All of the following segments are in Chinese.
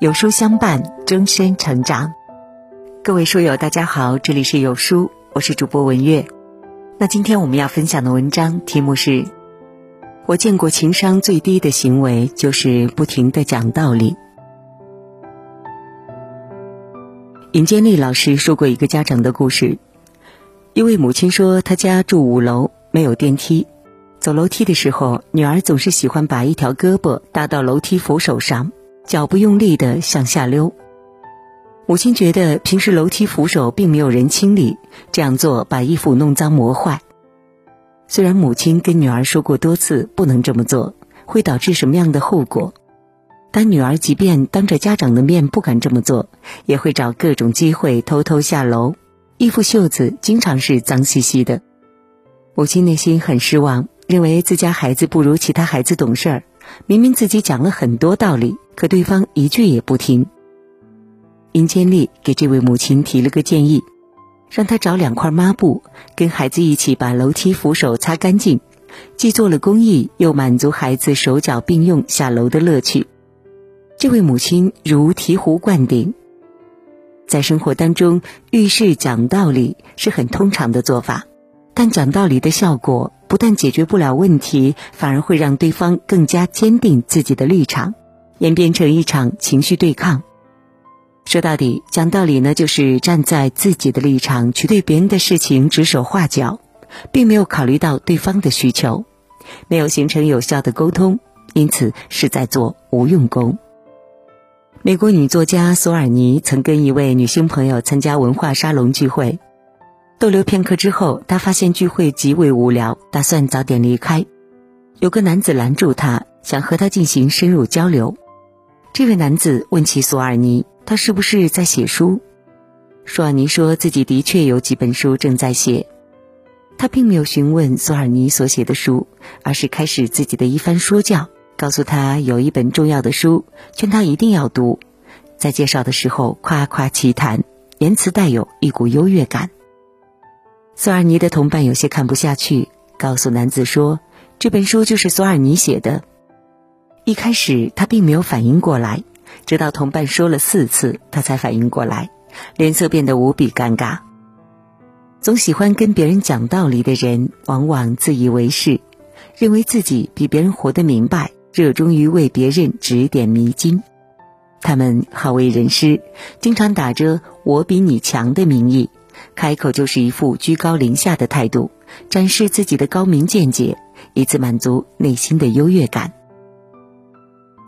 有书相伴，终身成长。各位书友，大家好，这里是有书，我是主播文月。那今天我们要分享的文章题目是：我见过情商最低的行为，就是不停的讲道理。尹建莉老师说过一个家长的故事，一位母亲说，她家住五楼，没有电梯，走楼梯的时候，女儿总是喜欢把一条胳膊搭到楼梯扶手上。脚不用力的向下溜。母亲觉得平时楼梯扶手并没有人清理，这样做把衣服弄脏磨坏。虽然母亲跟女儿说过多次不能这么做，会导致什么样的后果，但女儿即便当着家长的面不敢这么做，也会找各种机会偷偷下楼，衣服袖子经常是脏兮兮的。母亲内心很失望，认为自家孩子不如其他孩子懂事儿。明明自己讲了很多道理，可对方一句也不听。殷千丽给这位母亲提了个建议，让她找两块抹布，跟孩子一起把楼梯扶手擦干净，既做了公益，又满足孩子手脚并用下楼的乐趣。这位母亲如醍醐灌顶。在生活当中，遇事讲道理是很通常的做法。但讲道理的效果不但解决不了问题，反而会让对方更加坚定自己的立场，演变成一场情绪对抗。说到底，讲道理呢，就是站在自己的立场去对别人的事情指手画脚，并没有考虑到对方的需求，没有形成有效的沟通，因此是在做无用功。美国女作家索尔尼曾跟一位女性朋友参加文化沙龙聚会。逗留片刻之后，她发现聚会极为无聊，打算早点离开。有个男子拦住他，想和他进行深入交流。这位男子问起索尔尼，他是不是在写书？索尔尼说自己的确有几本书正在写。他并没有询问索尔尼所写的书，而是开始自己的一番说教，告诉他有一本重要的书，劝他一定要读。在介绍的时候夸夸其谈，言辞带有一股优越感。索尔尼的同伴有些看不下去，告诉男子说：“这本书就是索尔尼写的。”一开始他并没有反应过来，直到同伴说了四次，他才反应过来，脸色变得无比尴尬。总喜欢跟别人讲道理的人，往往自以为是，认为自己比别人活得明白，热衷于为别人指点迷津。他们好为人师，经常打着“我比你强”的名义。开口就是一副居高临下的态度，展示自己的高明见解，以此满足内心的优越感。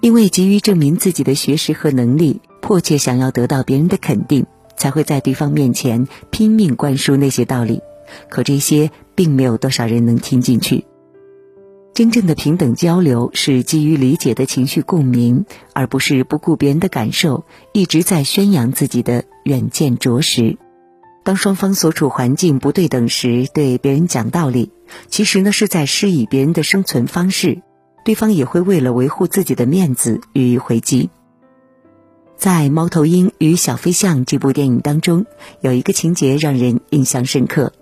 因为急于证明自己的学识和能力，迫切想要得到别人的肯定，才会在对方面前拼命灌输那些道理。可这些并没有多少人能听进去。真正的平等交流是基于理解的情绪共鸣，而不是不顾别人的感受，一直在宣扬自己的远见卓识。当双方所处环境不对等时，对别人讲道理，其实呢是在施以别人的生存方式，对方也会为了维护自己的面子予以回击。在《猫头鹰与小飞象》这部电影当中，有一个情节让人印象深刻。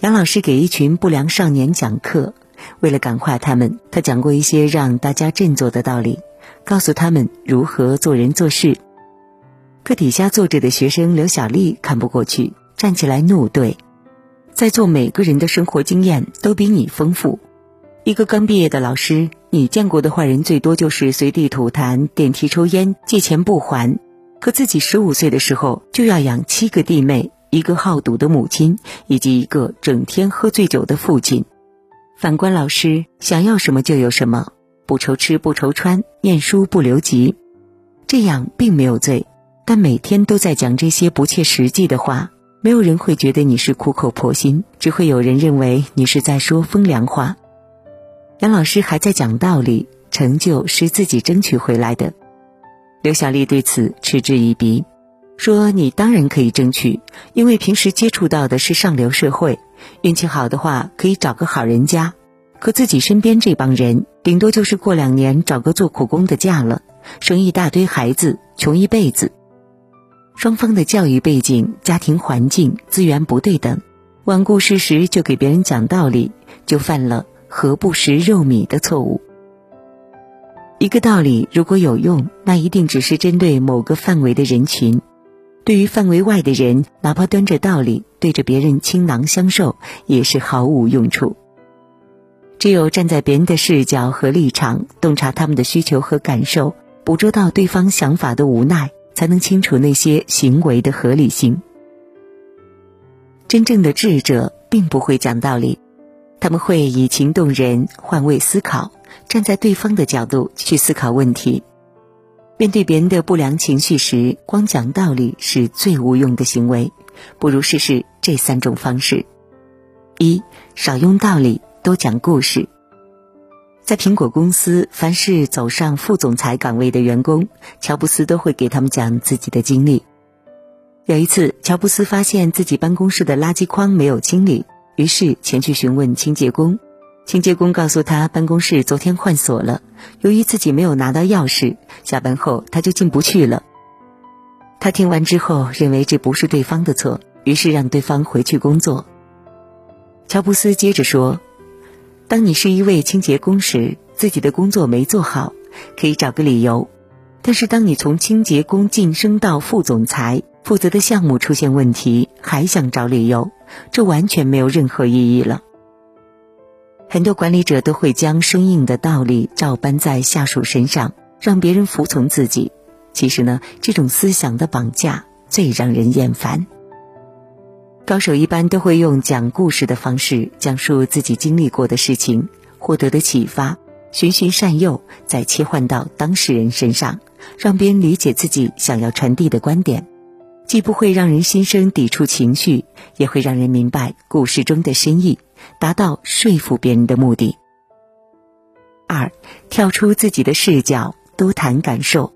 杨老师给一群不良少年讲课，为了感化他们，他讲过一些让大家振作的道理，告诉他们如何做人做事。课底下坐着的学生刘小丽看不过去，站起来怒怼：“在座每个人的生活经验都比你丰富。一个刚毕业的老师，你见过的坏人最多就是随地吐痰、电梯抽烟、借钱不还。可自己十五岁的时候就要养七个弟妹、一个好赌的母亲以及一个整天喝醉酒的父亲。反观老师，想要什么就有什么，不愁吃不愁穿，念书不留级，这样并没有罪。”但每天都在讲这些不切实际的话，没有人会觉得你是苦口婆心，只会有人认为你是在说风凉话。杨老师还在讲道理，成就是自己争取回来的。刘小丽对此嗤之以鼻，说：“你当然可以争取，因为平时接触到的是上流社会，运气好的话可以找个好人家。可自己身边这帮人，顶多就是过两年找个做苦工的嫁了，生一大堆孩子，穷一辈子。”双方的教育背景、家庭环境、资源不对等，罔顾事实就给别人讲道理，就犯了“何不食肉糜”的错误。一个道理如果有用，那一定只是针对某个范围的人群。对于范围外的人，哪怕端着道理对着别人倾囊相授，也是毫无用处。只有站在别人的视角和立场，洞察他们的需求和感受，捕捉到对方想法的无奈，才能清楚那些行为的合理性。真正的智者并不会讲道理，他们会以情动人，换位思考，站在对方的角度去思考问题。面对别人的不良情绪时，光讲道理是最无用的行为，不如试试这三种方式：一、少用道理，多讲故事。在苹果公司，凡是走上副总裁岗位的员工，乔布斯都会给他们讲自己的经历。有一次，乔布斯发现自己办公室的垃圾筐没有清理，于是前去询问清洁工。清洁工告诉他，办公室昨天换锁了。由于自己没有拿到钥匙，下班后他就进不去了。他听完之后，认为这不是对方的错，于是让对方回去工作。乔布斯接着说：“当你是一位清洁工时，自己的工作没做好，可以找个理由；但是当你从清洁工晋升到副总裁，负责的项目出现问题，还想找理由，这完全没有任何意义了。”很多管理者都会将生硬的道理照搬在下属身上，让别人服从自己。其实呢，这种思想的绑架最让人厌烦。高手一般都会用讲故事的方式讲述自己经历过的事情，获得的启发，循循善诱，再切换到当事人身上，让别人理解自己想要传递的观点。既不会让人心生抵触情绪，也会让人明白故事中的深意，达到说服别人的目的。二，跳出自己的视角，多谈感受。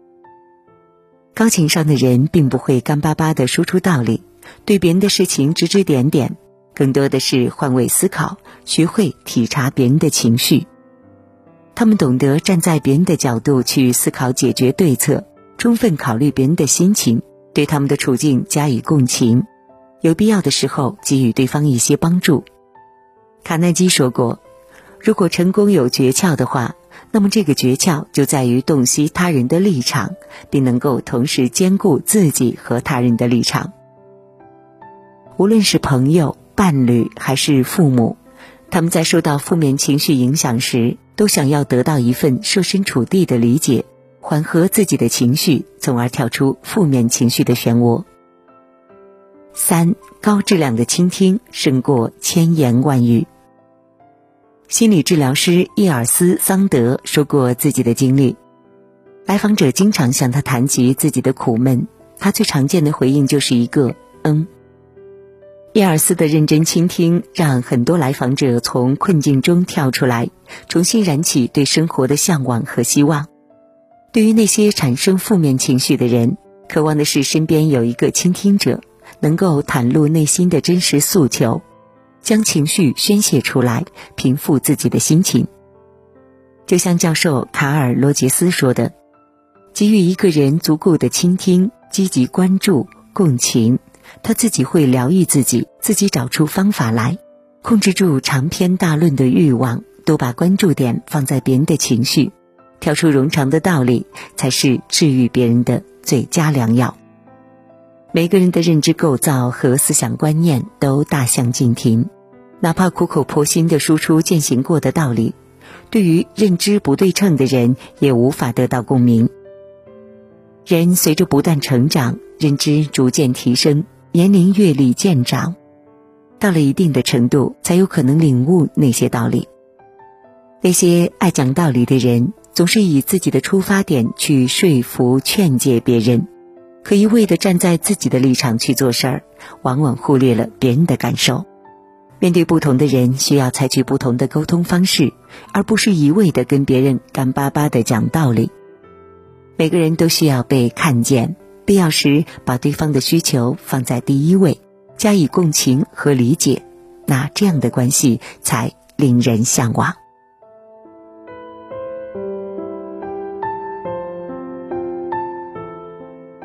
高情商的人并不会干巴巴的说出道理，对别人的事情指指点点，更多的是换位思考，学会体察别人的情绪。他们懂得站在别人的角度去思考解决对策，充分考虑别人的心情。对他们的处境加以共情，有必要的时候给予对方一些帮助。卡耐基说过：“如果成功有诀窍的话，那么这个诀窍就在于洞悉他人的立场，并能够同时兼顾自己和他人的立场。无论是朋友、伴侣还是父母，他们在受到负面情绪影响时，都想要得到一份设身处地的理解。”缓和自己的情绪，从而跳出负面情绪的漩涡。三高质量的倾听胜过千言万语。心理治疗师伊尔斯桑德说过自己的经历：来访者经常向他谈及自己的苦闷，他最常见的回应就是一个“嗯”。伊尔斯的认真倾听，让很多来访者从困境中跳出来，重新燃起对生活的向往和希望。对于那些产生负面情绪的人，渴望的是身边有一个倾听者，能够袒露内心的真实诉求，将情绪宣泄出来，平复自己的心情。就像教授卡尔·罗杰斯说的：“给予一个人足够的倾听、积极关注、共情，他自己会疗愈自己，自己找出方法来，控制住长篇大论的欲望，多把关注点放在别人的情绪。”跳出冗长的道理，才是治愈别人的最佳良药。每个人的认知构造和思想观念都大相径庭，哪怕苦口婆心的输出践行过的道理，对于认知不对称的人也无法得到共鸣。人随着不断成长，认知逐渐提升，年龄阅历渐长，到了一定的程度，才有可能领悟那些道理。那些爱讲道理的人。总是以自己的出发点去说服、劝解别人，可一味的站在自己的立场去做事儿，往往忽略了别人的感受。面对不同的人，需要采取不同的沟通方式，而不是一味的跟别人干巴巴的讲道理。每个人都需要被看见，必要时把对方的需求放在第一位，加以共情和理解，那这样的关系才令人向往。